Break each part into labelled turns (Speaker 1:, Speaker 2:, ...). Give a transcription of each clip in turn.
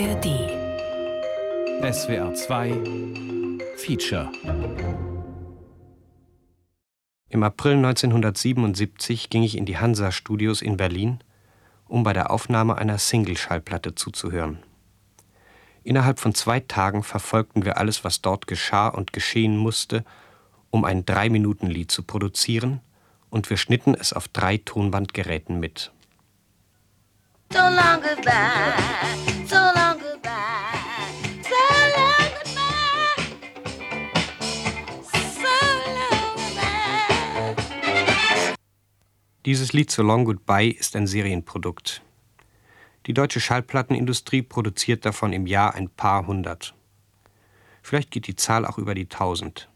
Speaker 1: ARD.
Speaker 2: SWR 2 Feature.
Speaker 3: Im April 1977 ging ich in die Hansa-Studios in Berlin, um bei der Aufnahme einer Single-Schallplatte zuzuhören. Innerhalb von zwei Tagen verfolgten wir alles, was dort geschah und geschehen musste, um ein Drei-Minuten-Lied zu produzieren, und wir schnitten es auf drei Tonbandgeräten mit.
Speaker 4: So long goodbye, so long
Speaker 3: Dieses Lied So Long Goodbye ist ein Serienprodukt. Die deutsche Schallplattenindustrie produziert davon im Jahr ein paar hundert. Vielleicht geht die Zahl auch über die tausend.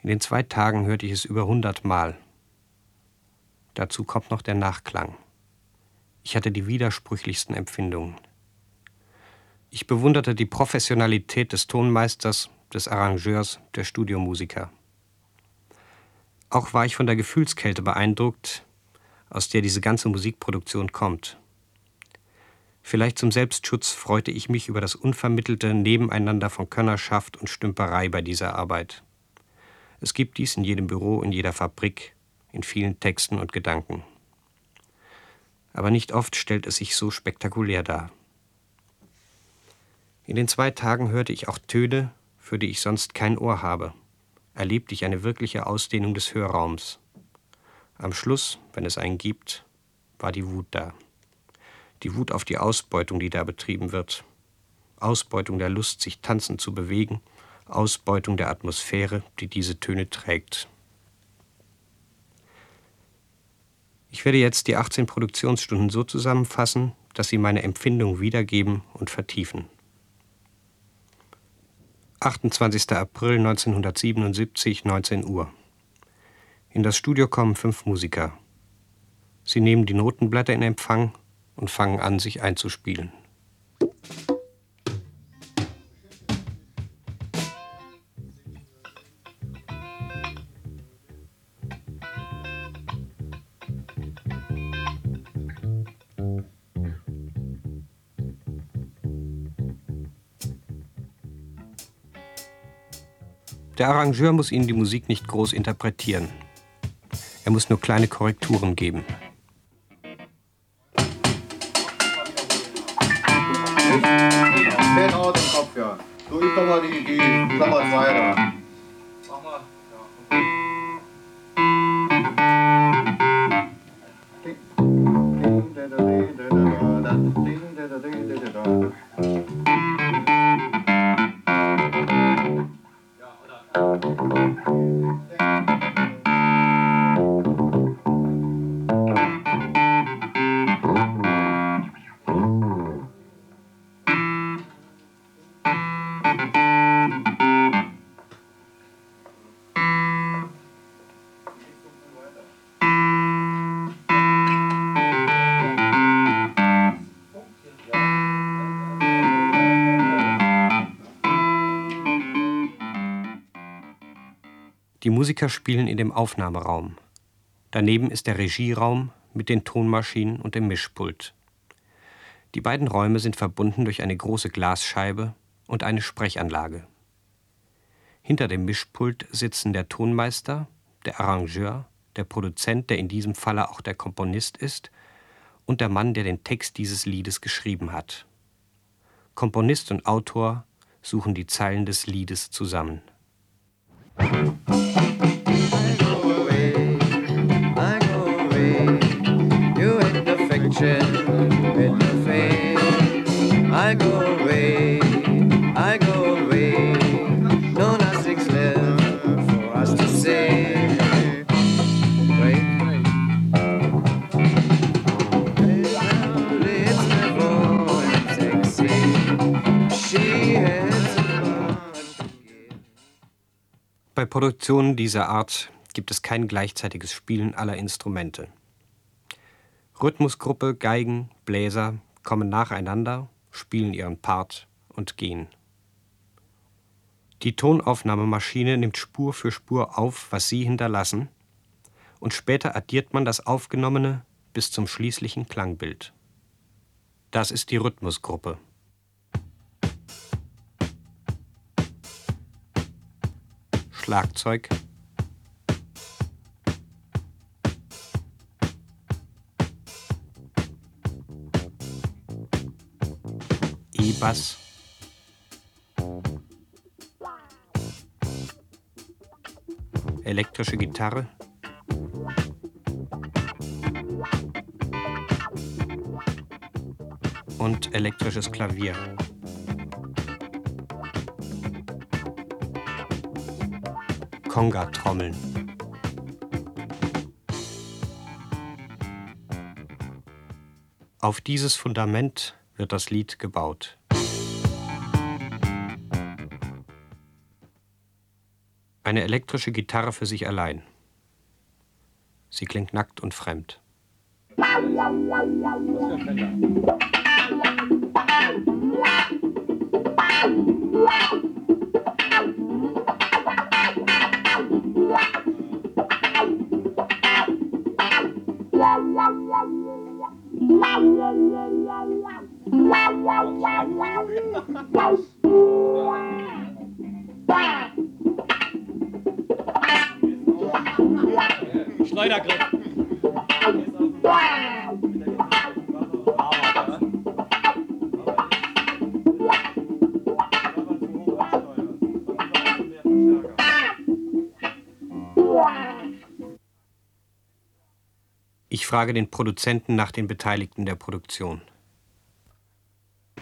Speaker 3: In den zwei Tagen hörte ich es über hundert Mal. Dazu kommt noch der Nachklang. Ich hatte die widersprüchlichsten Empfindungen. Ich bewunderte die Professionalität des Tonmeisters, des Arrangeurs, der Studiomusiker. Auch war ich von der Gefühlskälte beeindruckt, aus der diese ganze Musikproduktion kommt. Vielleicht zum Selbstschutz freute ich mich über das unvermittelte Nebeneinander von Könnerschaft und Stümperei bei dieser Arbeit. Es gibt dies in jedem Büro, in jeder Fabrik, in vielen Texten und Gedanken aber nicht oft stellt es sich so spektakulär dar. In den zwei Tagen hörte ich auch Töne, für die ich sonst kein Ohr habe, erlebte ich eine wirkliche Ausdehnung des Hörraums. Am Schluss, wenn es einen gibt, war die Wut da. Die Wut auf die Ausbeutung, die da betrieben wird. Ausbeutung der Lust, sich tanzend zu bewegen, Ausbeutung der Atmosphäre, die diese Töne trägt. Ich werde jetzt die 18 Produktionsstunden so zusammenfassen, dass sie meine Empfindung wiedergeben und vertiefen. 28. April 1977, 19 Uhr. In das Studio kommen fünf Musiker. Sie nehmen die Notenblätter in Empfang und fangen an, sich einzuspielen. Der Arrangeur muss Ihnen die Musik nicht groß interpretieren. Er muss nur kleine Korrekturen geben.
Speaker 5: Ja. Üb doch mal die, die Klammer 2 da. Mach mal.
Speaker 3: Die Musiker spielen in dem Aufnahmeraum. Daneben ist der Regieraum mit den Tonmaschinen und dem Mischpult. Die beiden Räume sind verbunden durch eine große Glasscheibe und eine Sprechanlage. Hinter dem Mischpult sitzen der Tonmeister, der Arrangeur, der Produzent, der in diesem Falle auch der Komponist ist, und der Mann, der den Text dieses Liedes geschrieben hat. Komponist und Autor suchen die Zeilen des Liedes zusammen.
Speaker 6: Thank you.
Speaker 3: Bei Produktionen dieser Art gibt es kein gleichzeitiges Spielen aller Instrumente. Rhythmusgruppe, Geigen, Bläser kommen nacheinander, spielen ihren Part und gehen. Die Tonaufnahmemaschine nimmt Spur für Spur auf, was sie hinterlassen, und später addiert man das Aufgenommene bis zum schließlichen Klangbild. Das ist die Rhythmusgruppe. Schlagzeug, E-Bass, elektrische Gitarre, und elektrisches Klavier. Conga-Trommeln. Auf dieses Fundament wird das Lied gebaut. Eine elektrische Gitarre für sich allein. Sie klingt nackt und fremd. Schneidergriff. Ich frage den Produzenten nach den Beteiligten der Produktion.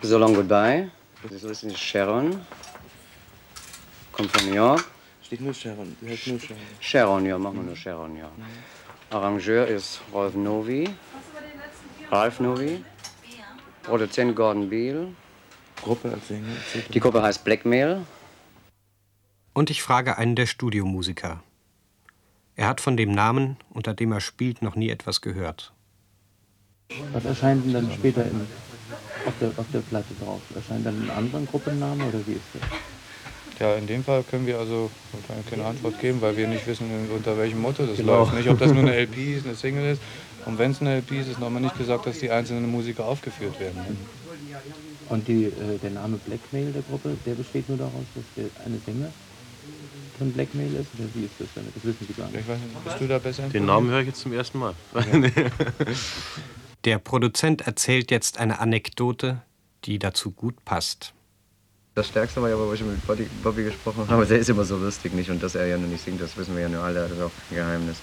Speaker 1: So Long Goodbye. Das ist Sharon. Kommt von New York.
Speaker 6: Steht nur Sharon. Du hältst nur Sharon.
Speaker 1: Sharon, ja, machen wir nur Sharon, ja. Arrangeur ist Rolf Novi. Ralf Novi. Produzent Gordon Beal.
Speaker 6: Gruppe als Sänger.
Speaker 1: Die Gruppe heißt Blackmail.
Speaker 3: Und ich frage einen der Studiomusiker. Er hat von dem Namen, unter dem er spielt, noch nie etwas gehört.
Speaker 7: Was erscheint denn dann später in, auf, der, auf der Platte drauf? Erscheint dann ein anderer Gruppenname oder wie ist das?
Speaker 8: Ja, in dem Fall können wir also keine Antwort geben, weil wir nicht wissen, unter welchem Motto das
Speaker 7: Genau.
Speaker 8: läuft. Nicht, ob das nur eine LP ist, eine Single ist. Und wenn es eine LP ist, ist noch mal nicht gesagt, dass die einzelnen Musiker aufgeführt werden. Ne?
Speaker 7: Und die, äh, der Name Blackmail der Gruppe, der besteht nur daraus, dass der eine Sänger von Blackmail ist? Oder wie ist das dann? Das wissen Sie gar nicht.
Speaker 8: Ich weiß nicht, bist du da besser?
Speaker 9: Den Namen höre ich jetzt zum ersten Mal.
Speaker 3: Der Produzent erzählt jetzt eine Anekdote, die dazu gut passt.
Speaker 1: Das Stärkste war ja, wo ich mit Bobby, Bobby gesprochen habe. Aber der ist immer so lustig nicht. Und dass er ja noch nicht singt, das wissen wir ja nur alle. Das ist auch ein Geheimnis.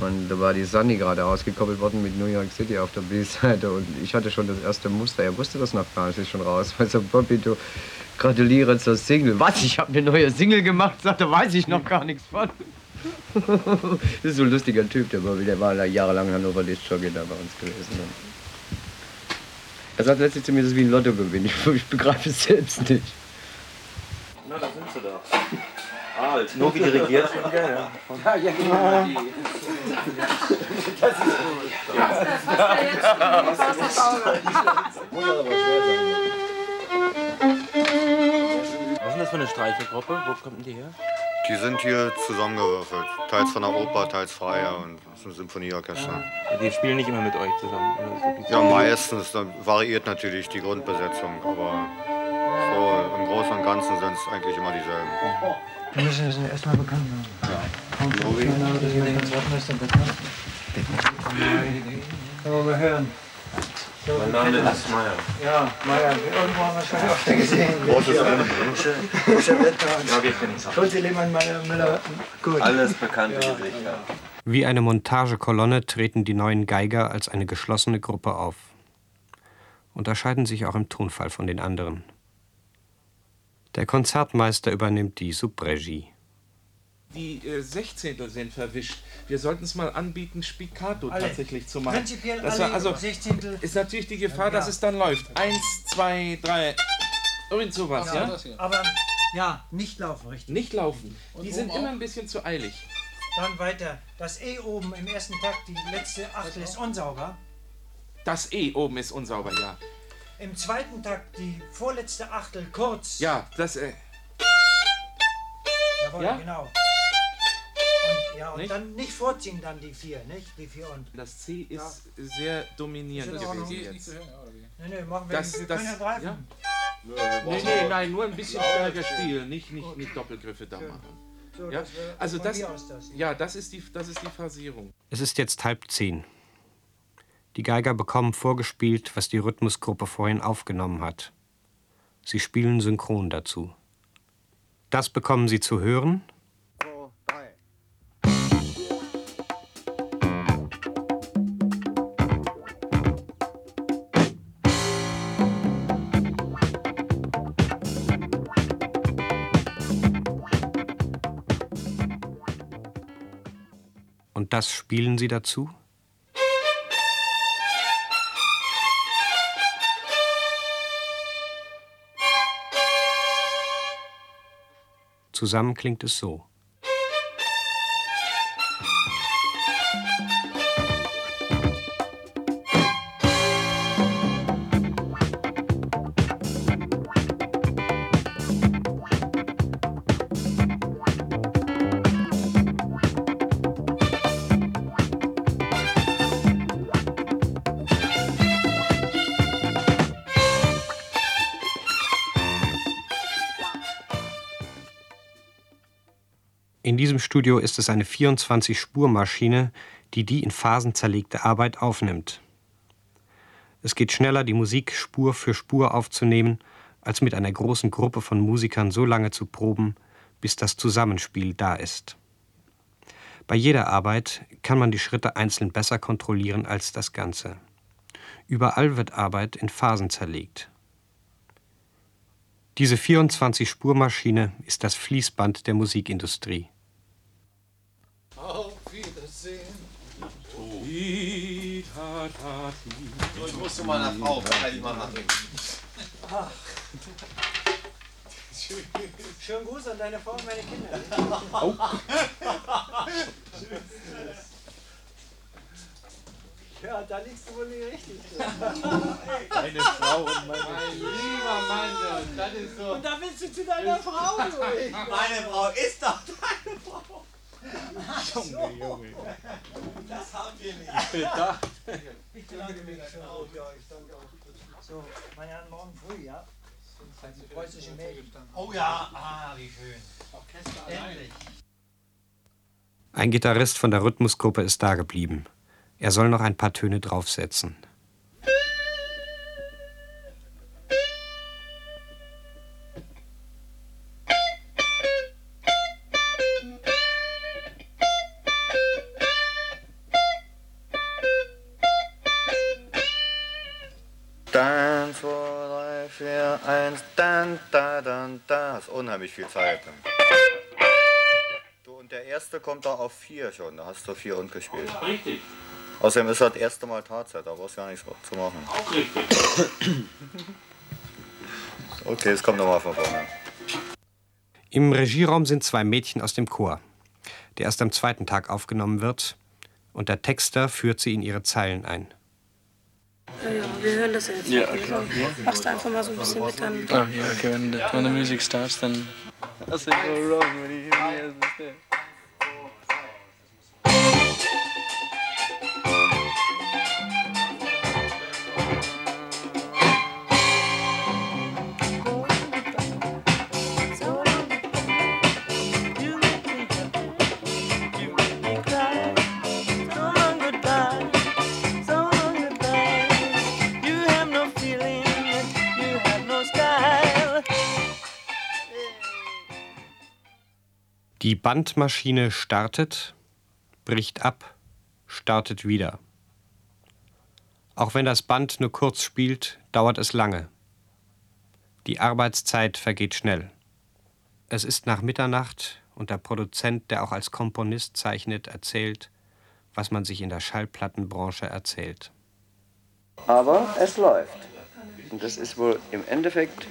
Speaker 1: Und da war die Sunny gerade ausgekoppelt worden mit New York City auf der B-Seite. Und ich hatte schon das erste Muster. Er wusste das noch gar nicht, ist schon raus. Also Bobby, du gratuliere zur Single. Was? Ich habe eine neue Single gemacht? Sagt er, weiß ich noch gar nichts von. das ist so ein lustiger Typ, der Bobby. Der war da jahrelang Hannover Lichtjockey da bei uns gewesen. Er sagt letztlich zu mir, das ist wie ein Lottogewinn. Ich, ich begreife es selbst nicht.
Speaker 9: Na, da sind sie doch. Ah, nur wie dirigiert von dir, ja. Was ist das für eine Streichergruppe? Wo kommt denn die her?
Speaker 5: Die sind hier zusammengewürfelt. Teils von der Oper, teils freier und das ist ein Symphonieorchester.
Speaker 9: Die spielen nicht immer mit euch zusammen.
Speaker 5: Ja, meistens. Dann variiert natürlich die Grundbesetzung, aber Großen und Ganzen sind es eigentlich immer dieselben.
Speaker 10: Wir müssen das erstmal bekannt machen. Ja. Und so schnell, aber das hier ganz offen ist, dann bekannt. Können wir mal hören.
Speaker 9: Mein Name ist Meier.
Speaker 10: Ja, Meier, irgendwo haben wir schon öfter gesehen.
Speaker 9: Großes. Ja, wir kennen es auch.
Speaker 10: Schulze, Lehmann, Meier, Müller. Gut.
Speaker 9: Alles bekannte Gesichter.
Speaker 3: Wie eine Montagekolonne treten die neuen Geiger als eine geschlossene Gruppe auf. Unterscheiden sich auch im Tonfall von den anderen. Der Konzertmeister übernimmt die Subregie.
Speaker 11: Die äh, Sechzehntel sind verwischt. Wir sollten es mal anbieten, Spiccato
Speaker 10: Alle.
Speaker 11: tatsächlich zu machen.
Speaker 10: Prinzipiell
Speaker 11: Das
Speaker 10: alle
Speaker 11: also
Speaker 10: Sechzehntel.
Speaker 11: ist natürlich die Gefahr, dass
Speaker 10: Ja.
Speaker 11: es dann läuft. Eins, zwei, drei. Irgend sowas, ja?
Speaker 10: Aber ja, nicht laufen, richtig.
Speaker 11: Nicht laufen. Die sind immer ein bisschen zu eilig.
Speaker 10: Dann weiter. Das E oben im ersten Takt, die letzte Achtel ist unsauber.
Speaker 11: Das E oben ist unsauber, ja.
Speaker 10: Im zweiten Takt die vorletzte Achtel kurz.
Speaker 11: Ja, das, äh,
Speaker 10: Jawohl,
Speaker 11: Ja?
Speaker 10: genau. Und, ja, und
Speaker 11: Nicht?
Speaker 10: dann nicht vorziehen dann die vier, nicht? Die vier und.
Speaker 11: das C ist sehr dominierend
Speaker 10: Ist in Ordnung.
Speaker 11: gewesen jetzt.
Speaker 10: Nee, nee, machen wir
Speaker 11: Das,
Speaker 10: wir
Speaker 11: das,
Speaker 10: können ja greifen.
Speaker 11: ja? Nee, nee, nein, nur ein bisschen stärker spielen, nicht, nicht, nicht Doppelgriffe da machen.
Speaker 10: So,
Speaker 11: Ja,
Speaker 10: das
Speaker 11: also das,
Speaker 10: das.
Speaker 11: ja, das ist die, das ist die Phrasierung.
Speaker 3: Es ist jetzt halb zehn. Die Geiger bekommen vorgespielt, was die Rhythmusgruppe vorhin aufgenommen hat. Sie spielen synchron dazu. Das bekommen sie zu hören und das spielen sie dazu? Zusammen klingt es so. In diesem Studio ist es eine 24-Spur-Maschine, die die in Phasen zerlegte Arbeit aufnimmt. Es geht schneller, die Musik Spur für Spur aufzunehmen, als mit einer großen Gruppe von Musikern so lange zu proben, bis das Zusammenspiel da ist. Bei jeder Arbeit kann man die Schritte einzeln besser kontrollieren als das Ganze. Überall wird Arbeit in Phasen zerlegt. Diese 24-Spur-Maschine ist das Fließband der Musikindustrie.
Speaker 12: Auf Wiedersehen.
Speaker 5: So, ich muss zu meiner Frau, kann ich mal nachdenken.
Speaker 10: Ach. Schönen Gruß an deine Frau und meine Kinder.
Speaker 5: Oh.
Speaker 10: Ja, da liegst du wohl nicht richtig.
Speaker 12: Deine Frau und meine Mein lieber Mann, das ist so.
Speaker 10: Und da willst du zu deiner Frau, du.
Speaker 12: Meine Frau ist doch deine
Speaker 10: Frau.
Speaker 12: Junge, Junge.
Speaker 10: Das haben wir nicht.
Speaker 12: Ich bin da.
Speaker 10: Ich bedanke mich schon. Ja, ich danke auch. So, meine Herren, morgen früh, ja? Die preußische Mädchen.
Speaker 12: Oh ja, ah, wie schön. Orchester
Speaker 10: Endlich.
Speaker 3: Ein Gitarrist von der Rhythmusgruppe ist dageblieben. Er soll noch ein paar Töne draufsetzen.
Speaker 5: Da, dann, da. Das ist unheimlich viel Zeit. Du, und der erste kommt da auf vier schon. Da hast du vier und gespielt.
Speaker 13: Richtig.
Speaker 5: Außerdem ist das erste Mal Tatzeit, da brauchst du gar nichts zu machen.
Speaker 13: Auch richtig.
Speaker 5: Okay, es kommt nochmal von vorne.
Speaker 3: Im Regieraum sind zwei Mädchen aus dem Chor, der erst am zweiten Tag aufgenommen wird, und der Texter führt sie in ihre Zeilen ein.
Speaker 14: Ja, ja, wir hören das jetzt.
Speaker 15: Ja,
Speaker 14: Also,
Speaker 15: klar.
Speaker 14: Machst du einfach mal so ein bisschen mit dann.
Speaker 15: Oh, yeah, okay, when the, when the music starts, then. I say go wrong when you hear me as
Speaker 3: Die Bandmaschine startet, bricht ab, startet wieder. Auch wenn das Band nur kurz spielt, dauert es lange. Die Arbeitszeit vergeht schnell. Es ist nach Mitternacht und der Produzent, der auch als Komponist zeichnet, erzählt, was man sich in der Schallplattenbranche erzählt.
Speaker 1: Aber es läuft. Und das ist wohl im Endeffekt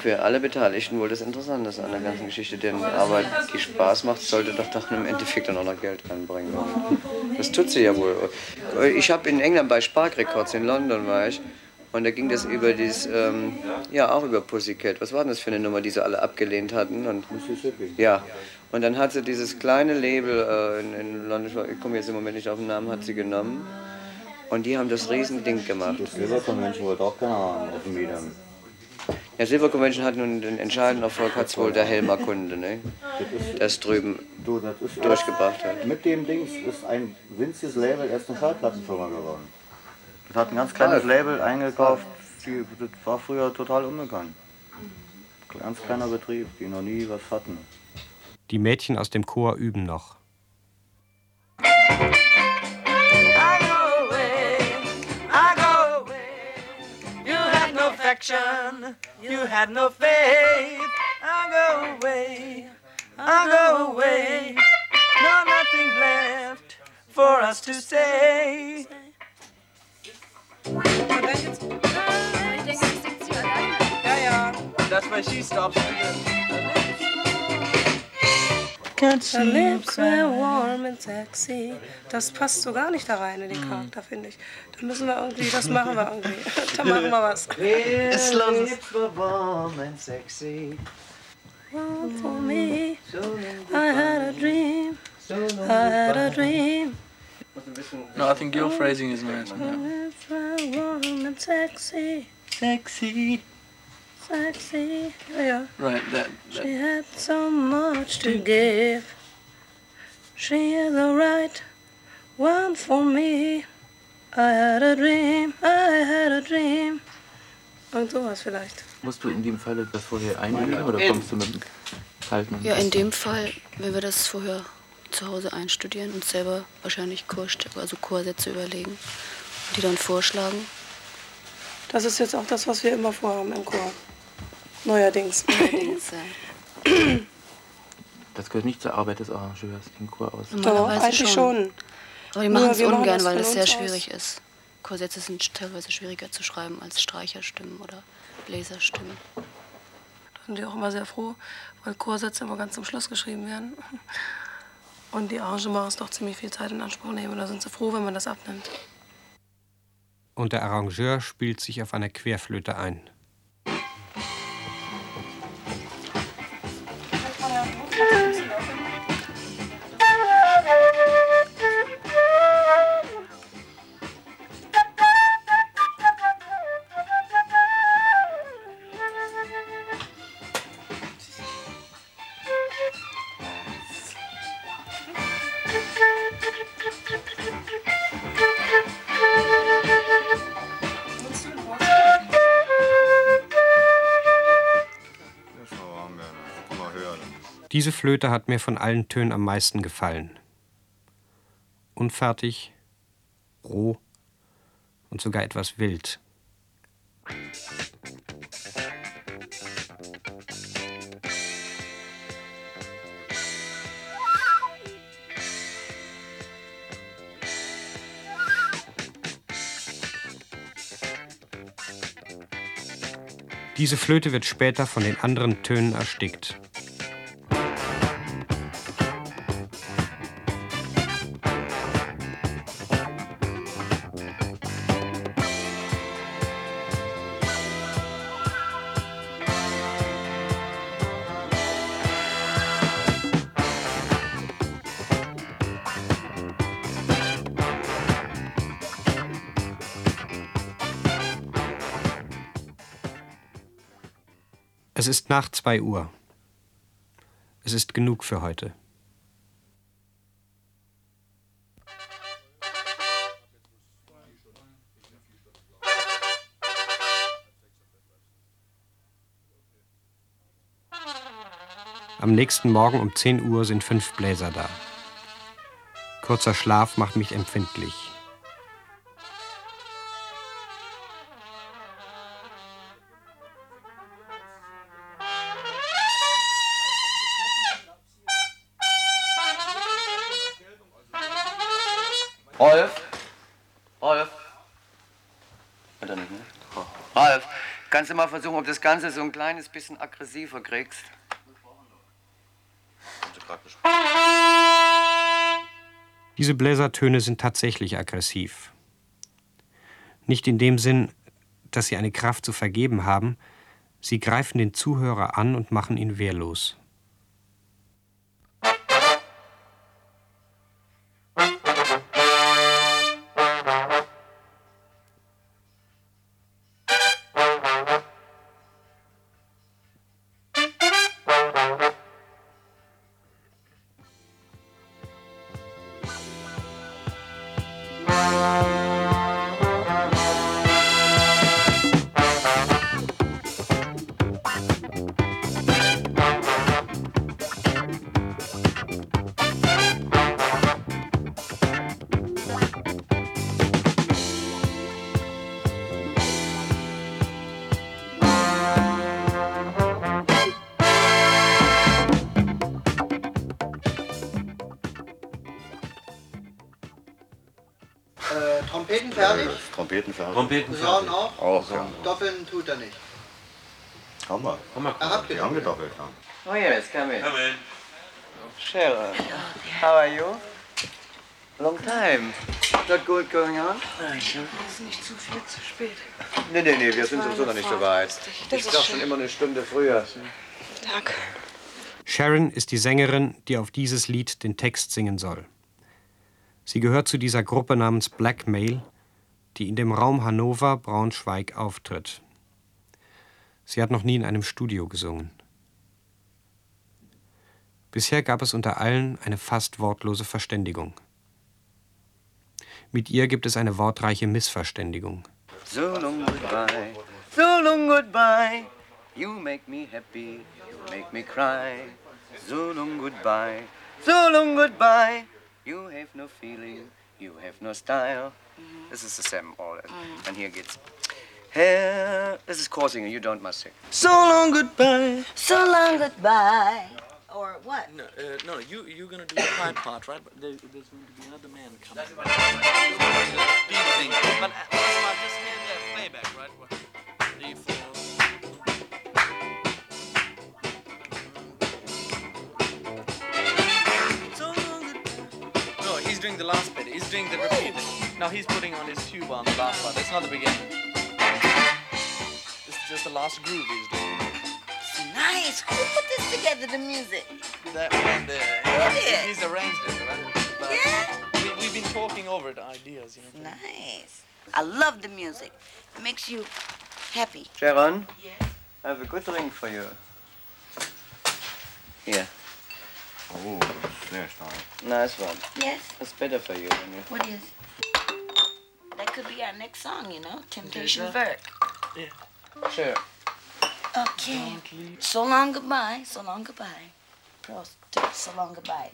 Speaker 1: für alle Beteiligten wohl das Interessanteste an der ganzen Geschichte. Denn Arbeit, die Spaß macht, sollte doch doch im Endeffekt dann auch noch Geld reinbringen. Und das tut sie ja wohl. Ich habe in England bei Spark Records in London war ich. Und da ging das über dieses, ähm, ja auch über Pussycat. Was war denn das für eine Nummer, die sie alle abgelehnt hatten? Und,
Speaker 6: Mississippi.
Speaker 1: Ja. Und dann hat sie dieses kleine Label äh, in, in London, ich komme jetzt im Moment nicht auf den Namen, hat sie genommen. Und die haben das Riesending gemacht.
Speaker 6: Das Liverpool-Menschen wollte auch keine haben auf dem.
Speaker 1: Ja, Silver Convention hat nun den entscheidenden Erfolg hat wohl der Helmer Kunde, ne? Das drüben
Speaker 13: Du, das ist
Speaker 1: durchgebracht hat.
Speaker 13: Mit dem Dings ist ein winziges Label erst eine Schallplattenfirma geworden. Das hat ein ganz kleines Label eingekauft, die, das war früher total unbekannt. Ganz kleiner Betrieb, die noch nie was hatten.
Speaker 3: Die Mädchen aus dem Chor üben noch.
Speaker 15: Affection, you had no faith. I'll go away, I'll go away. No, nothing's left for us to say.
Speaker 14: Ja, ja.
Speaker 15: That's why she stops
Speaker 14: Her lips were warm and sexy. Das passt so gar nicht da rein in den Charakter, finde ich. Da müssen wir irgendwie, das machen wir irgendwie. da machen wir was.
Speaker 15: His lips were warm and sexy.
Speaker 14: Warm for me, I had a dream. I had a dream.
Speaker 16: No, I think your phrasing is nice.
Speaker 14: Her lips were warm and sexy.
Speaker 15: Sexy.
Speaker 14: Sexy. Ja, ja.
Speaker 16: Right, that,
Speaker 14: She
Speaker 16: that
Speaker 14: had so much to give. She is the right one for me. I had a dream, I had a dream. Und sowas vielleicht.
Speaker 6: Musst du in dem Fall das vorher einüben oder kommst du mit dem kalten?
Speaker 17: Ja, in dem Fall, wenn wir das vorher zu Hause einstudieren und selber wahrscheinlich Chorstücke, also Chorsätze überlegen und die dann vorschlagen.
Speaker 14: Das ist jetzt auch das, was wir immer vorhaben im Chor. Neuerdings.
Speaker 17: Neuerdings, ja.
Speaker 6: Das gehört nicht zur Arbeit des Arrangeurs, den Chor aus.
Speaker 17: Normalerweise
Speaker 14: eigentlich schon.
Speaker 17: Aber die
Speaker 14: Nur
Speaker 17: machen es ungern,
Speaker 14: das
Speaker 17: weil das sehr
Speaker 14: uns aus.
Speaker 17: schwierig ist. Chorsätze sind teilweise schwieriger zu schreiben als Streicherstimmen oder Bläserstimmen.
Speaker 14: Da sind die auch immer sehr froh, weil Chorsätze immer ganz zum Schluss geschrieben werden. Und die Arrangements doch ziemlich viel Zeit in Anspruch nehmen. Und da sind sie froh, wenn man das abnimmt.
Speaker 3: Und der Arrangeur spielt sich auf einer Querflöte ein. Diese Flöte hat mir von allen Tönen am meisten gefallen. Unfertig, roh und sogar etwas wild. Diese Flöte wird später von den anderen Tönen erstickt. Nach zwei Uhr. Es ist genug für heute. Am nächsten Morgen um 10 Uhr sind fünf Bläser da. Kurzer Schlaf macht mich empfindlich.
Speaker 1: Kannst du mal versuchen, ob das Ganze so ein kleines bisschen aggressiver kriegst?
Speaker 3: Diese Bläsertöne sind tatsächlich aggressiv. Nicht in dem Sinn, dass sie eine Kraft zu vergeben haben, sie greifen den Zuhörer an und machen ihn wehrlos.
Speaker 13: Fertig. Trompeten fertig.
Speaker 9: Trompeten
Speaker 10: Frauen auch?
Speaker 13: Auch, ja.
Speaker 10: Doppeln tut er nicht.
Speaker 13: Haben wir.
Speaker 9: Haben wir
Speaker 10: Ah, habt ihr
Speaker 13: Die haben gedoppelt, ja.
Speaker 1: Oh yes, come in.
Speaker 9: Come in.
Speaker 1: Sharon, how are you? Long time. Not good going on?
Speaker 14: Ist nicht zu viel zu spät.
Speaker 1: Nee, nee, nee, wir sind sowieso noch nicht so weit.
Speaker 14: Das
Speaker 1: Ich
Speaker 14: ist
Speaker 1: darf schon immer eine Stunde früher.
Speaker 14: Danke.
Speaker 3: Sharon ist die Sängerin, die auf dieses Lied den Text singen soll. Sie gehört zu dieser Gruppe namens Blackmail, die in dem Raum Hannover-Braunschweig auftritt. Sie hat noch nie in einem Studio gesungen. Bisher gab es unter allen eine fast wortlose Verständigung. Mit ihr gibt es eine wortreiche Missverständigung.
Speaker 1: So long goodbye, so long goodbye. You make me happy, you make me cry. So long goodbye, so long goodbye. You have no feeling, you have no style. This is the same all. And here it gets. Here, this is coursing, you don't must sing.
Speaker 18: So long goodbye.
Speaker 4: So long goodbye. Or what?
Speaker 15: No, uh, no, you you're gonna do the high part, right? But there, there's going to be another man coming. Deep thing. But uh, also, I just hear the playback, right? What- the four- So long goodbye. No, he's doing the last bit. He's doing the repeat. Now he's putting on his tuba on the last part. That's not the beginning. It's just the last groove he's doing.
Speaker 4: Nice. Who put this together, the music?
Speaker 15: That and there.
Speaker 4: Who did?
Speaker 15: he's arranged it, right? But
Speaker 4: Yeah.
Speaker 15: We, we've been talking over the ideas, you know.
Speaker 4: Nice. I love the music. It makes you happy.
Speaker 1: Sharon? I have a good ring for you. Here.
Speaker 13: Oh, sehr stark.
Speaker 1: Nice one.
Speaker 4: Yes.
Speaker 1: It's better for you. When you...
Speaker 4: What is? That could be our next song, you know, Temptation
Speaker 1: There's
Speaker 4: Vert.
Speaker 1: Sure.
Speaker 4: Okay. So long goodbye. So long goodbye. Prost. So long goodbye.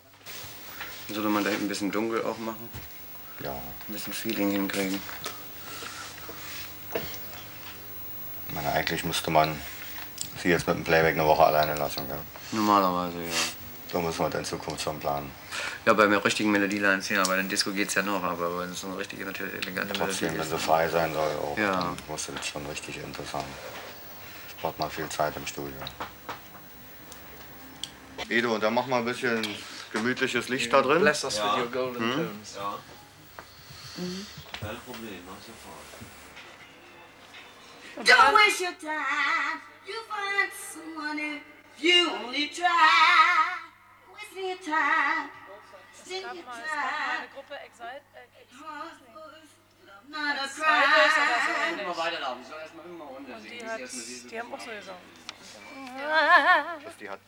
Speaker 1: Sollte man da hinten ein bisschen dunkel auch machen?
Speaker 13: Ja.
Speaker 1: Ein bisschen Feeling hinkriegen.
Speaker 13: Ich meine, eigentlich müsste man sie jetzt mit dem Playback eine Woche alleine lassen, gell?
Speaker 1: Normalerweise, ja.
Speaker 13: So müssen wir dann in Zukunft schon planen.
Speaker 1: Ja, bei mir richtigen Melodielines ja, bei den Disco geht's ja noch, aber wenn es so eine richtige, natürlich elegante
Speaker 13: Trotzdem,
Speaker 1: Melodie
Speaker 13: wenn
Speaker 1: ist.
Speaker 13: sie frei sein soll, auch,
Speaker 1: Ja.
Speaker 13: dann muss das schon richtig interessant. Das braucht man viel Zeit im Studio. Edo, dann mach mal ein bisschen gemütliches Licht da drin.
Speaker 15: Bless us with your golden
Speaker 13: Hm?
Speaker 15: tones.
Speaker 9: Ja. Kein Problem, mach sofort.
Speaker 4: Don't waste your time. You find someone if you only try. Wasting your time. Wasting your time.
Speaker 14: Gruppe Excite.
Speaker 4: Not a
Speaker 14: Zweite ist aber so.
Speaker 1: Immer weiterlaufen, ich soll erstmal immer runter
Speaker 14: Und
Speaker 1: singen.
Speaker 14: die, hat, die haben auch so gesungen.
Speaker 13: Die hat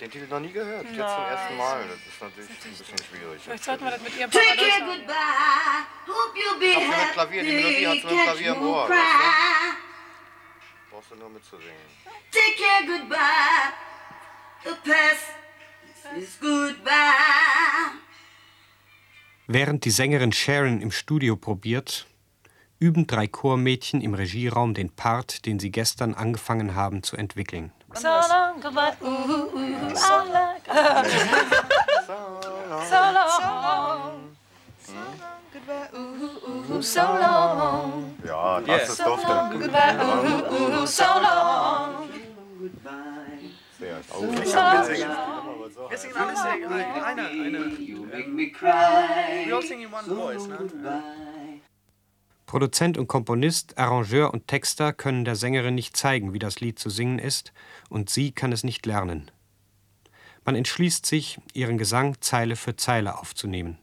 Speaker 13: den Titel noch nie gehört, jetzt zum ersten Mal. Das ist natürlich ein bisschen schwierig.
Speaker 14: Vielleicht sollten wir das mit ihrem
Speaker 4: Take
Speaker 14: Papa
Speaker 4: care,
Speaker 14: durchhaben.
Speaker 4: goodbye. Hope you'll be
Speaker 13: Hat sie mit
Speaker 4: happy.
Speaker 13: Klavier, die Melodie hat mit
Speaker 4: Catch
Speaker 13: Klavier im Ohr, Brauchst du nur mitzusingen.
Speaker 4: Take care, goodbye. The past is goodbye.
Speaker 3: Während die Sängerin Sharon im Studio probiert, üben drei Chormädchen im Regieraum den Part, den sie gestern angefangen haben zu entwickeln.
Speaker 14: So long goodbye. Ooh, ooh, ooh, I like. so long. Goodbye. So long.
Speaker 13: Ja, das
Speaker 15: Yes.
Speaker 13: ist
Speaker 14: So long goodbye. So long.
Speaker 13: Sehr. Oh,
Speaker 14: So
Speaker 13: ich kann mitsingen.
Speaker 15: Wir singen alle sehr. Einer, einer.
Speaker 4: me cry.
Speaker 15: We all sing in one voice, ne?
Speaker 3: Produzent und Komponist, Arrangeur und Texter können der Sängerin nicht zeigen, wie das Lied zu singen ist, und sie kann es nicht lernen. Man entschließt sich, ihren Gesang Zeile für Zeile aufzunehmen.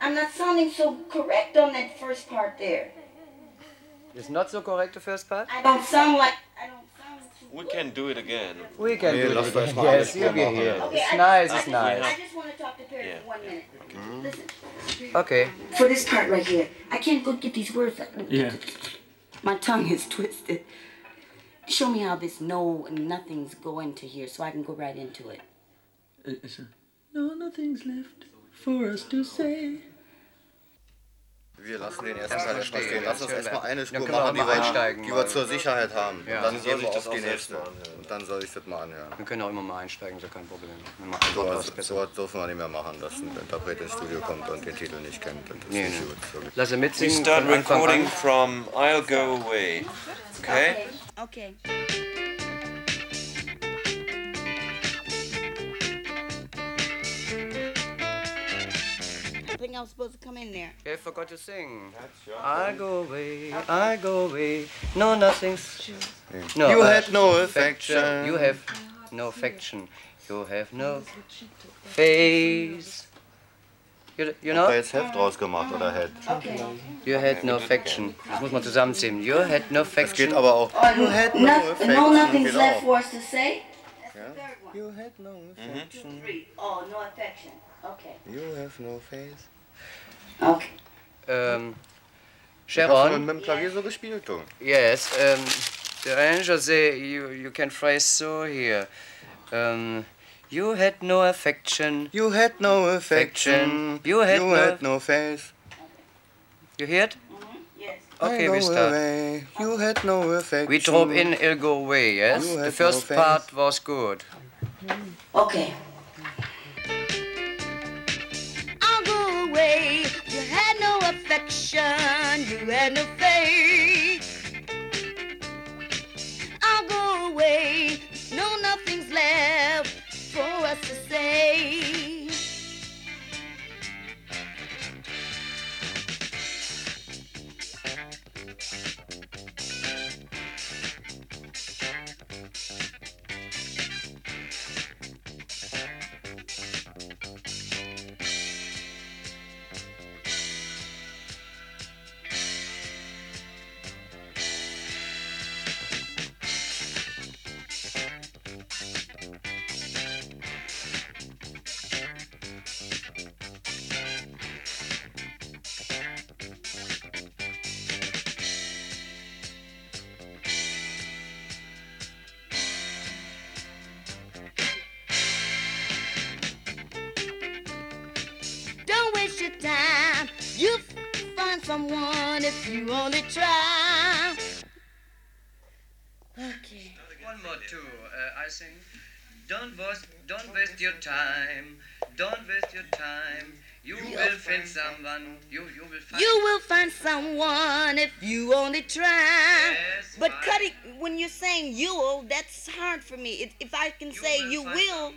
Speaker 4: I'm not sounding so correct on that first part there.
Speaker 1: It's not so correct the first part?
Speaker 4: I don't sound like. I don't
Speaker 9: We can do it again.
Speaker 1: We can
Speaker 13: Nee,
Speaker 1: do it again.
Speaker 13: mal
Speaker 1: Yes, you'll be here.
Speaker 4: Okay,
Speaker 1: It's
Speaker 4: I-
Speaker 1: nice,
Speaker 4: I-
Speaker 1: it's nice.
Speaker 4: I just want to talk to Perry for one minute. Listen.
Speaker 1: Okay.
Speaker 4: For this part right here, I can't go get these words.
Speaker 15: Yeah.
Speaker 4: My tongue is twisted. Show me how this no nothing's going to here so I can go right into it.
Speaker 18: Uh, uh, no, nothing's left for us to say.
Speaker 5: Wir lassen den ersten
Speaker 1: Ja,
Speaker 5: Teil erstmal stehen. Lass uns erstmal eine
Speaker 1: dann
Speaker 5: Spur machen, die wir,
Speaker 1: einsteigen,
Speaker 5: die wir zur Sicherheit haben.
Speaker 1: Ja.
Speaker 5: Und dann
Speaker 1: soll ich das
Speaker 5: auf die nächste. Und dann soll ich das mal anhören.
Speaker 1: Wir können auch immer mal einsteigen, so kein Problem.
Speaker 5: So, so was dürfen wir nicht mehr machen, dass ein Interpret ins Studio kommt und den Titel nicht kennt. Das ist
Speaker 1: Nee,
Speaker 5: nicht
Speaker 1: nee.
Speaker 5: gut. So.
Speaker 1: Lass er
Speaker 9: We
Speaker 1: mitsingen.
Speaker 9: start
Speaker 1: von Anfang
Speaker 9: recording from I'll Go Away. Okay?
Speaker 4: Okay. I think I was supposed to come in there.
Speaker 1: I forgot to sing. I go away, I go away. No, nothing's. No,
Speaker 5: You
Speaker 1: uh,
Speaker 5: had no affection.
Speaker 1: You have no affection. You have no face. You, you know?
Speaker 5: Hat jetzt Heft draus gemacht oder Head?
Speaker 1: You had no affection. Das muss man zusammenziehen. You had no affection.
Speaker 5: Das geht aber auch.
Speaker 4: Oh,
Speaker 5: You had no
Speaker 4: no,
Speaker 5: affection.
Speaker 4: no nothing's left for us to say.
Speaker 5: Ja.
Speaker 4: You had no affection. Three. Oh, no affection. Okay.
Speaker 5: You have no face.
Speaker 4: Okay.
Speaker 5: Das hast du
Speaker 1: Sharon?
Speaker 5: mit dem Klavier so gespielt, du.
Speaker 1: Yes, um, the arranger say you, you can phrase so here. Um, you had no affection.
Speaker 5: You had no affection.
Speaker 1: You had
Speaker 5: you
Speaker 1: no.
Speaker 5: had no face.
Speaker 1: You hear it?
Speaker 4: Yes.
Speaker 1: Okay,
Speaker 5: I
Speaker 1: we
Speaker 5: go
Speaker 1: start.
Speaker 5: away. You had no affection.
Speaker 1: We drop in, it'll go away, yes? The first
Speaker 5: no
Speaker 1: part was good.
Speaker 4: Okay.
Speaker 19: Away. You had no affection, you had no faith. I'll go away. No, nothing's left for us to say. Someone if you only try. Okay.
Speaker 1: One more too, uh, I think. Don't waste, don't waste your time. Don't waste your time. You will find someone. You you will find.
Speaker 19: You will find someone if you only try.
Speaker 4: But Cuddy, when you're saying you'll, that's hard for me. If, if I can say you will,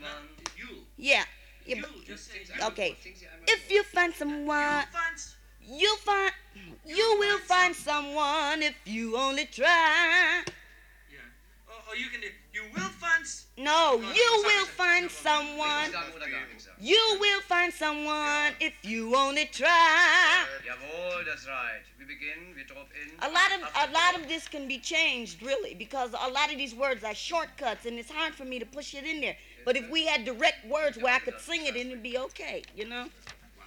Speaker 4: yeah. yeah but- okay. If you find someone, you find, you will find someone if you only try.
Speaker 11: Or, or you can do, you will find. s-
Speaker 4: No, you will find someone. You will find someone if you only try.
Speaker 1: Jawohl, that's right. We begin, we drop in.
Speaker 4: A lot of a lot of this can be changed really because a lot of these words are shortcuts and it's hard for me to push it in there. But if we had direct words where I could sing it, then it'd be okay, you know.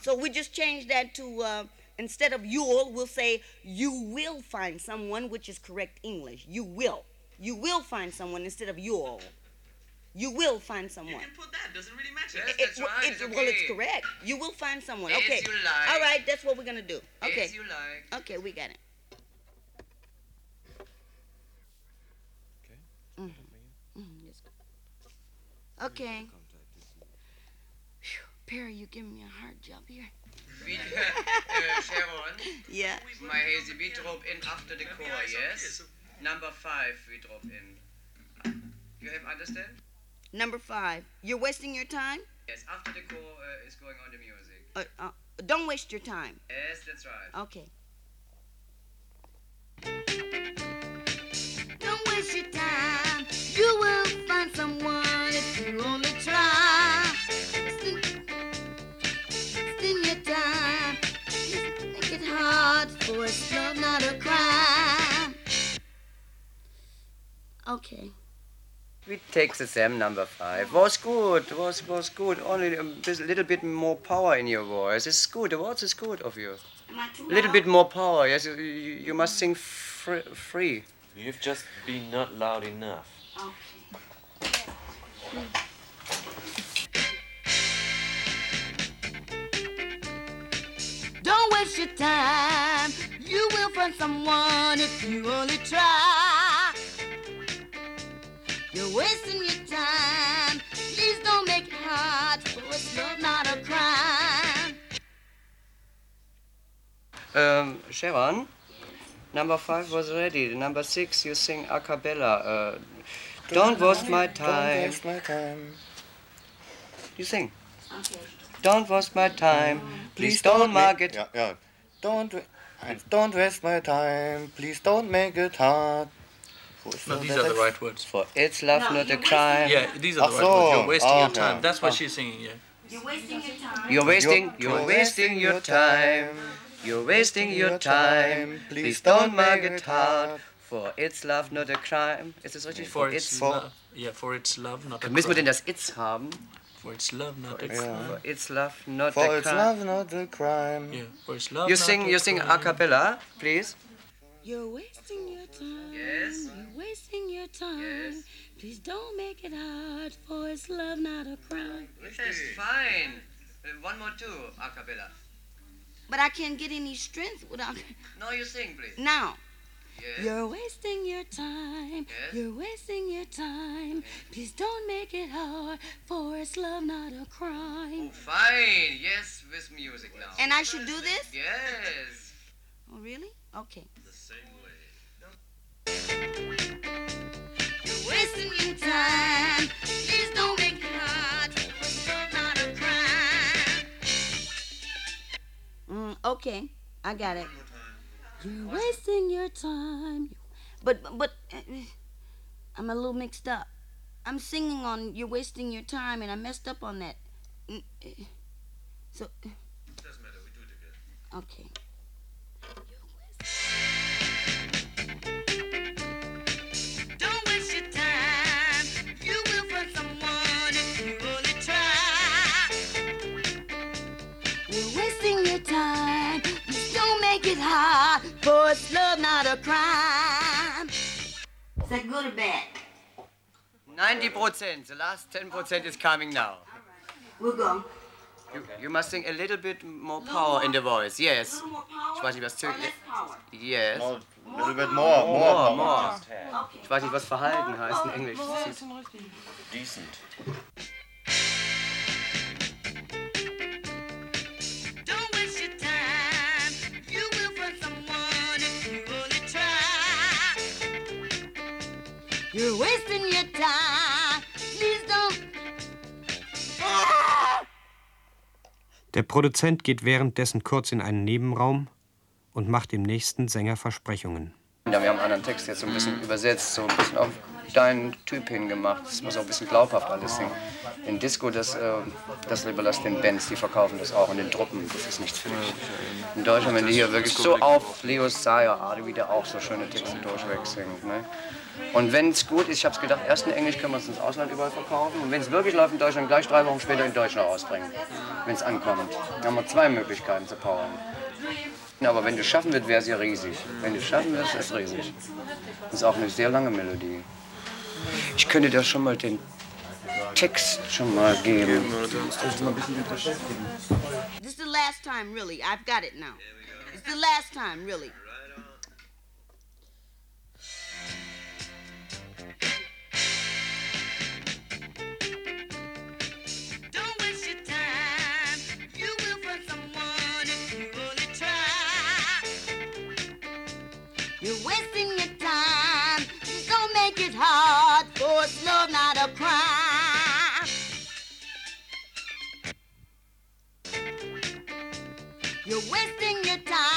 Speaker 4: So we just changed that to uh, instead of you'll, we'll say you will find someone, which is correct English. You will, you will find someone instead of you'll. You will find someone.
Speaker 11: You can Put that, doesn't really matter.
Speaker 4: It- it- well, it- well, it's correct. You will find someone.
Speaker 11: As
Speaker 4: Okay.
Speaker 11: you like.
Speaker 4: All right, that's what we're gonna do.
Speaker 11: As
Speaker 4: Okay.
Speaker 11: you like.
Speaker 4: Okay, we got it. Mhm. Mhm, yes. Okay. Phew, Perry, you giving me a hard job here.
Speaker 1: We, uh, Sharon.
Speaker 4: Yeah.
Speaker 1: My hazy, we drop in after the chorus, yes? Number five, we drop in. You have understand?
Speaker 4: Number five. You're wasting your time.
Speaker 1: Yes, after the chorus uh, is going on the music.
Speaker 4: Uh, uh, don't waste your time.
Speaker 1: Yes, that's right.
Speaker 4: Okay.
Speaker 19: Don't waste your time. You will find someone if you only make it hard for us, love, not a crime.
Speaker 4: Okay.
Speaker 1: We take the same number five. Was good, was was good. Only there's a little bit more power in your voice. It's good. The words is good of you.
Speaker 4: Am I too
Speaker 1: A little bit more power. Yes, you, you you must sing free. free.
Speaker 9: You've just been not loud enough. Hmm.
Speaker 4: Don't waste your time. You will find someone if you only try. You're wasting your time. Please don't make it hard. For it's love, not a crime.
Speaker 1: Um, Sharon, number five was ready. Number six, you sing a cappella. Uh, don't waste my time.
Speaker 5: Don't waste my time.
Speaker 1: You sing. Don't waste my time. Please don't mark it.
Speaker 5: Ja, ja. Don't, don't waste my time. Please don't make it hard.
Speaker 16: No, these are the right words.
Speaker 1: For it's love, not a crime.
Speaker 16: Yeah, these are the
Speaker 5: Ach
Speaker 16: right words.
Speaker 5: so,
Speaker 16: You're wasting your
Speaker 5: oh,
Speaker 16: time.
Speaker 5: ja.
Speaker 16: That's what
Speaker 5: Ah.
Speaker 16: she's singing, yeah.
Speaker 4: You're wasting your time.
Speaker 1: You're wasting,
Speaker 5: You're-
Speaker 1: wasting your time. You're wasting your time. Please don't make it hard. For it's love, not a crime. Ist das richtig?
Speaker 16: For its love. Yeah, for its love, not a
Speaker 1: Müssen wir denn
Speaker 16: crime.
Speaker 1: das It's haben?
Speaker 16: For its love, not a crime.
Speaker 1: for it's love, not
Speaker 5: For
Speaker 1: a
Speaker 5: it's
Speaker 1: crime.
Speaker 5: love, not a crime.
Speaker 16: Yeah, for its love,
Speaker 1: You
Speaker 16: not
Speaker 1: sing,
Speaker 16: a
Speaker 1: you sing a
Speaker 16: crime.
Speaker 1: cappella, please.
Speaker 4: You're wasting your time.
Speaker 1: Yes.
Speaker 4: You're wasting your time. Please don't make it hard, for it's love, not a crime.
Speaker 1: Yes, fine. Uh, One more too, a cappella.
Speaker 4: But I can't get any strength without.
Speaker 1: No, you sing, please.
Speaker 4: Now.
Speaker 1: Yes.
Speaker 4: You're wasting your time.
Speaker 1: Yes.
Speaker 4: You're wasting your time. Please don't make it hard, for it's love, not a crime.
Speaker 1: Oh, Fine, yes, with music now.
Speaker 4: And I should do this?
Speaker 1: Yes.
Speaker 4: Oh, really? Okay.
Speaker 1: The same way.
Speaker 4: You're wasting your time. Please don't make it hard, for it's love, not a crime. Mm, okay, I got it. You're wasting your time. But but uh, I'm a little mixed up. I'm singing on "You're wasting your time" and I messed up on that. Mm, uh, So
Speaker 20: Doesn't matter, we do it again.
Speaker 4: okay. That good bad?
Speaker 1: 90%. The last 10% is coming now.
Speaker 4: We'll go.
Speaker 1: You, you must sing a little bit more power in the voice. Yes. Ich weiß nicht, was zu. Yes.
Speaker 5: More, little bit more, more,
Speaker 1: More, more. Ich weiß nicht, was Verhalten heißt in Englisch.
Speaker 5: Decent.
Speaker 4: You're wasting your time. Please don't.
Speaker 3: Der Produzent geht währenddessen kurz in einen Nebenraum und macht dem nächsten Sänger Versprechungen.
Speaker 1: Ja, wir haben einen anderen Text jetzt so ein bisschen übersetzt, so ein bisschen auf deinen Typ hingemacht. Das muss auch ein bisschen glaubhaft alles singen. In Disco, das, äh, das überlass den Bands, die verkaufen das auch. Und den Truppen, das ist nichts für dich. In Deutschland, wenn die hier wirklich so auf Leo Sayer-Art, wie der auch so schöne Texte durchweg singt. Ne? Und wenn es gut ist, ich habe gedacht, erst in Englisch können wir es ins Ausland überall verkaufen. Und wenn es wirklich läuft in Deutschland, gleich drei Wochen später in Deutschland ausbringen, wenn es ankommt. Dann haben wir zwei Möglichkeiten zu powern. Aber wenn du schaffen wird, wäre es ja riesig. Wenn du schaffen wirst, ist es riesig. Das ist auch eine sehr lange Melodie. Ich könnte dir schon mal den Text schon mal geben.
Speaker 21: This is the last time, really. I've got it now. It's the last time, really. Hard, for it's love, not a crime. You're wasting your time.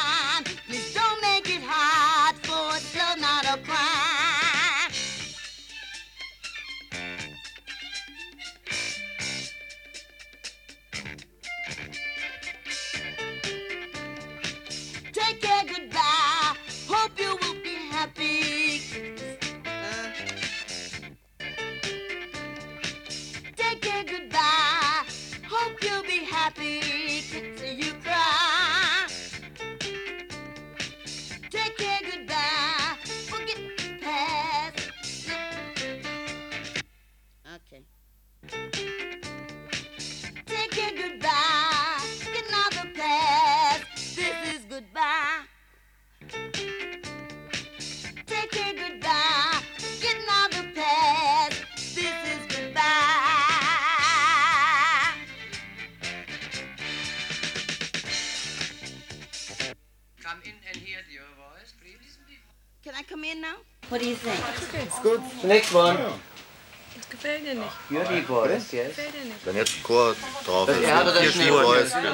Speaker 1: Gut. Next one.
Speaker 22: Das gefällt dir nicht.
Speaker 1: Beauty Voice, yes.
Speaker 22: Gefällt dir nicht.
Speaker 5: Wenn jetzt Chor drauf ist,
Speaker 1: ja, das
Speaker 5: vier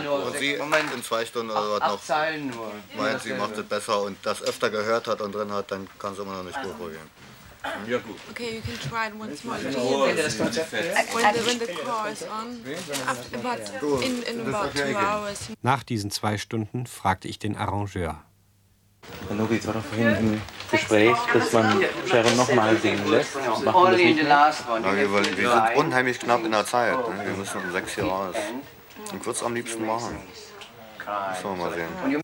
Speaker 1: nur-
Speaker 5: und sie in zwei Stunden oder was noch
Speaker 1: Zeilen nur.
Speaker 5: meint, sie macht es besser und das öfter gehört hat und drin hat, dann kann es immer noch nicht gut probieren.
Speaker 9: Ja, gut.
Speaker 22: Okay, you can try it once more.
Speaker 9: Oh,
Speaker 22: When
Speaker 9: das Konzept
Speaker 22: the, when the car is on, after, but in, in about two hours.
Speaker 3: Nach diesen zwei Stunden fragte ich den Arrangeur.
Speaker 23: Herr Nobi, es war doch vorhin im Gespräch, dass man Sharon nochmal singen lässt. Macht man das nicht mehr?
Speaker 1: You
Speaker 5: wir, sind unheimlich knapp in der Zeit. Ne? Wir müssen um sechs hier raus. Ich würde es am liebsten machen. Müssen wir mal sehen.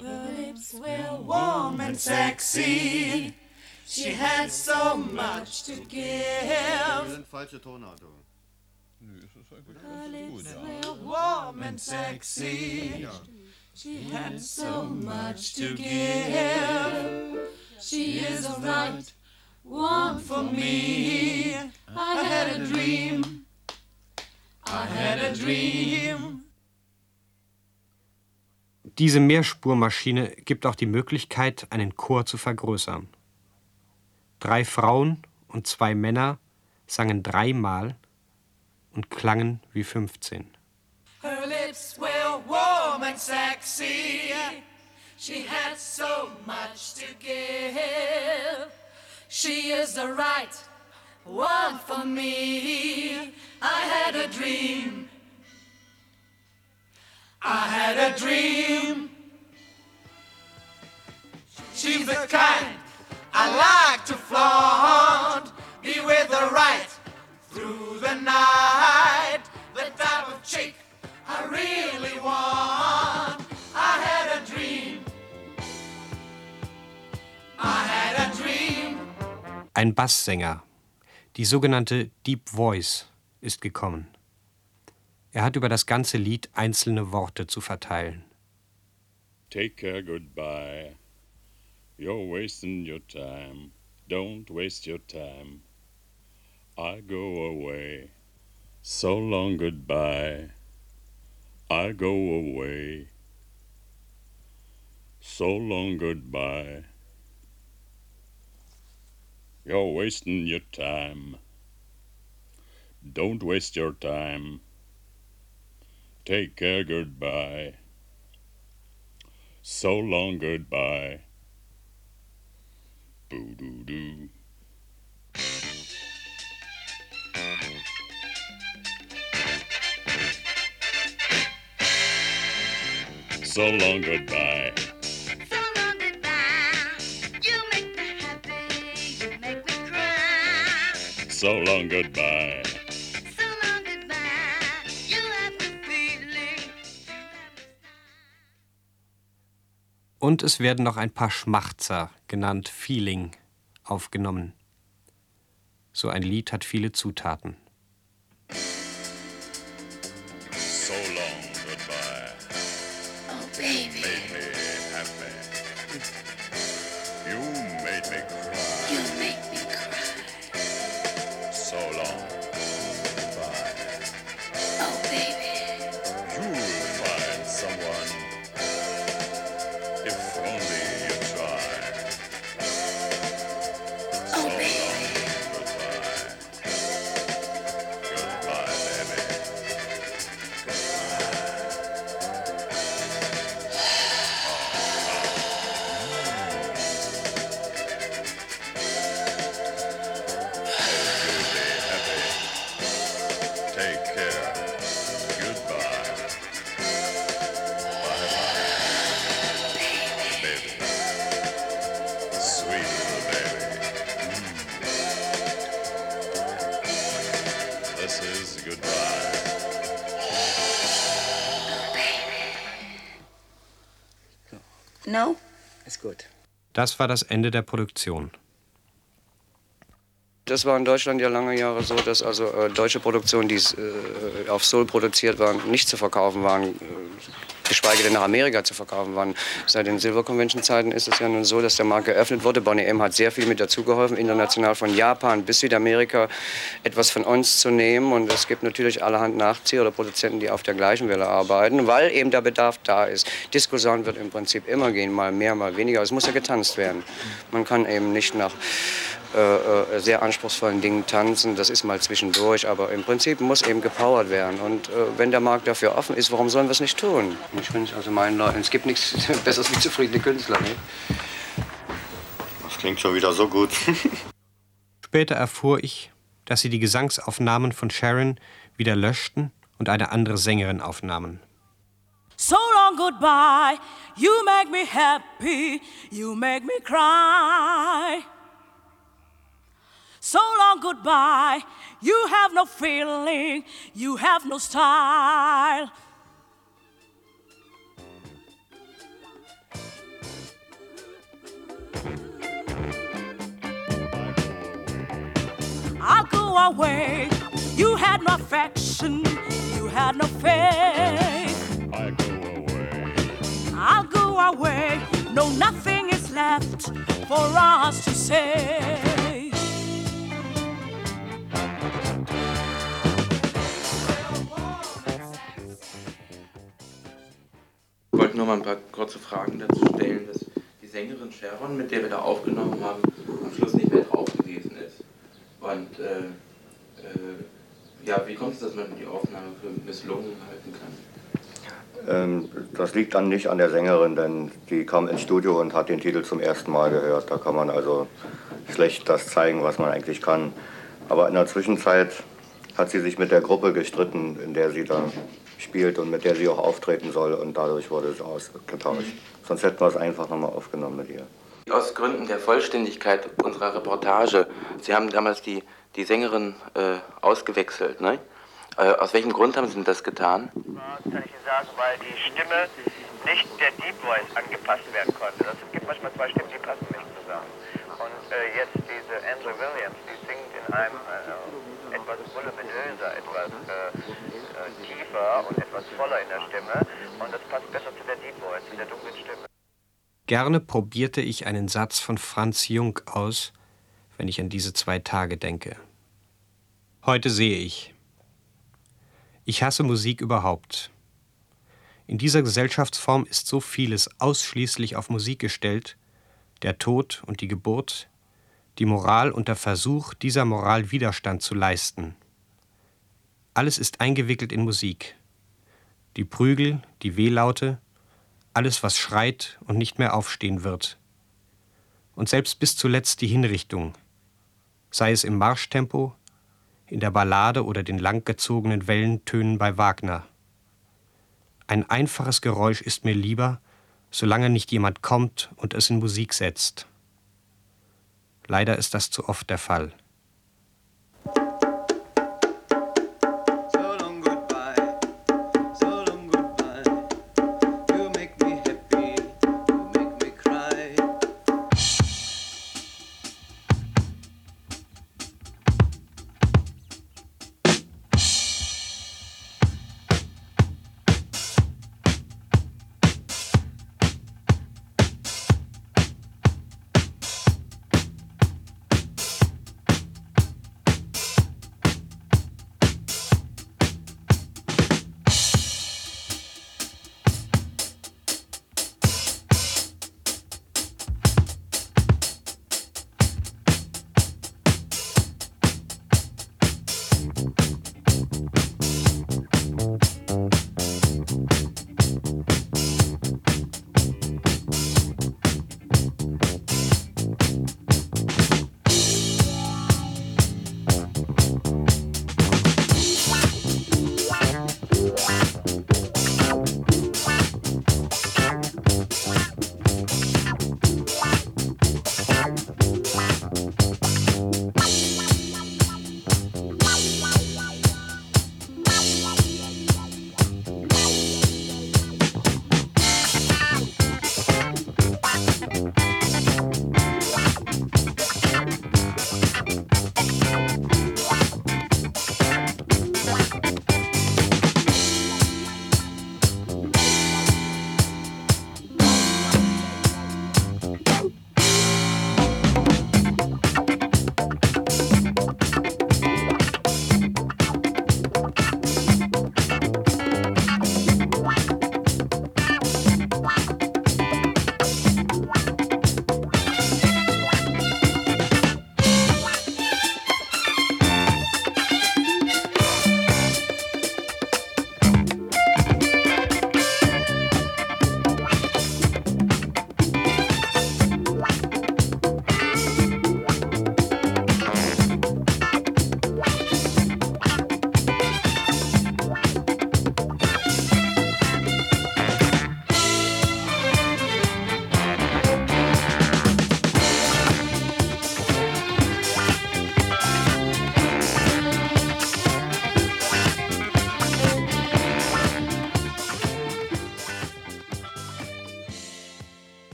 Speaker 18: Her lips were warm and sexy. She had so much to give.
Speaker 5: falsche Tonart.
Speaker 18: Her lips were warm and sexy. She had so much to give. She is the right one for me. I had a dream. I had a dream.
Speaker 3: Diese Mehrspurmaschine gibt auch die Möglichkeit, einen Chor zu vergrößern. Drei Frauen und zwei Männer sangen dreimal und klangen wie 15.
Speaker 18: Her lips sexy. She had so much to give. She is the right one for me. I had a dream. I had a dream. She's the kind I like to flaunt. Be with the right through the night. I really want. I had a dream. I had a dream.
Speaker 3: Ein Basssänger, die sogenannte Deep Voice, ist gekommen. Er hat über das ganze Lied einzelne Worte zu verteilen.
Speaker 24: Take care, goodbye. You're wasting your time. Don't waste your time. I go away. So long, goodbye. I go away. So long, goodbye. You're wasting your time. Don't waste your time. Take care, goodbye. So long, goodbye. Boo doo doo. So long, goodbye.
Speaker 4: So long goodbye. You make me happy. You make me cry.
Speaker 24: So long, goodbye.
Speaker 4: So long goodbye. You have the feeling.
Speaker 3: Und es werden noch ein paar Schmachtzer, genannt Feeling, aufgenommen. So ein Lied hat viele Zutaten.
Speaker 24: You made me cry.
Speaker 3: Das war das Ende der Produktion.
Speaker 1: Das war in Deutschland ja lange Jahre so, dass also äh, deutsche Produktionen, die äh, auf Soul produziert waren, nicht zu verkaufen waren. Geschweige denn nach Amerika zu verkaufen waren. Seit den Silver Convention Zeiten ist es ja nun so, dass der Markt geöffnet wurde. Bonnie M hat sehr viel mit dazugeholfen, international von Japan bis Südamerika etwas von uns zu nehmen. Und es gibt natürlich allerhand Nachzieher oder Produzenten, die auf der gleichen Welle arbeiten, weil eben der Bedarf da ist. Diskussion wird im Prinzip immer gehen, mal mehr, mal weniger. Es muss ja getanzt werden. Man kann eben nicht nach äh, äh, sehr anspruchsvollen Dingen tanzen. Das ist mal zwischendurch, aber im Prinzip muss eben gepowert werden. Und äh, wenn der Markt dafür offen ist, warum sollen wir es nicht tun? Ich wünsche also meinen Leuten, es gibt nichts Besseres wie zufriedene Künstler. Ne?
Speaker 25: Das klingt schon wieder so gut.
Speaker 3: Später erfuhr ich, dass sie die Gesangsaufnahmen von Sharon wieder löschten und eine andere Sängerin aufnahmen.
Speaker 26: So long goodbye, you make me happy, you make me cry. So long goodbye, you have no feeling, you have no style. I'll go away. You had no affection, you had no faith.
Speaker 24: I go away.
Speaker 26: I'll go away. No, nothing is left for us to say.
Speaker 7: Ich wollte nur mal ein paar kurze Fragen dazu stellen, dass die Sängerin Sharon, mit der wir da aufgenommen haben, am Schluss nicht mehr drauf gewesen ist. Und äh, äh, ja, wie kommt es, dass man die Aufnahme für misslungen halten kann?
Speaker 5: Ähm, das liegt dann nicht an der Sängerin, denn die kam ins Studio und hat den Titel zum ersten Mal gehört. Da kann man also schlecht das zeigen, was man eigentlich kann. Aber in der Zwischenzeit hat sie sich mit der Gruppe gestritten, in der sie da spielt und mit der sie auch auftreten soll. Und dadurch wurde es ausgetauscht. Sonst hätten wir es einfach nochmal aufgenommen mit ihr.
Speaker 7: Aus Gründen der Vollständigkeit unserer Reportage, Sie haben damals die, die Sängerin äh, ausgewechselt, ne? Äh, aus welchem Grund haben Sie das getan?
Speaker 27: kann ich Ihnen sagen, weil die Stimme nicht der Deep Voice angepasst werden konnte. Das gibt manchmal zwei Stimmen, die passen nicht zusammen. Und äh, jetzt diese Andrew Williams, die singt in einem äh, etwas voluminöser, etwas äh, äh, tiefer und etwas voller in der Stimme. Und das passt besser zu der Deep Voice, zu der dunklen Stimme.
Speaker 3: Gerne probierte ich einen Satz von Franz Jung aus, wenn ich an diese zwei Tage denke. Heute sehe ich. Ich hasse Musik überhaupt. In dieser Gesellschaftsform ist so vieles ausschließlich auf Musik gestellt, der Tod und die Geburt, die Moral und der Versuch, dieser Moral Widerstand zu leisten. Alles ist eingewickelt in Musik. Die Prügel, die Wehlaute, alles, was schreit und nicht mehr aufstehen wird. Und selbst bis zuletzt die Hinrichtung, sei es im Marschtempo, in der Ballade oder den langgezogenen Wellentönen bei Wagner. Ein einfaches Geräusch ist mir lieber, solange nicht jemand kommt und es in Musik setzt. Leider ist das zu oft der Fall.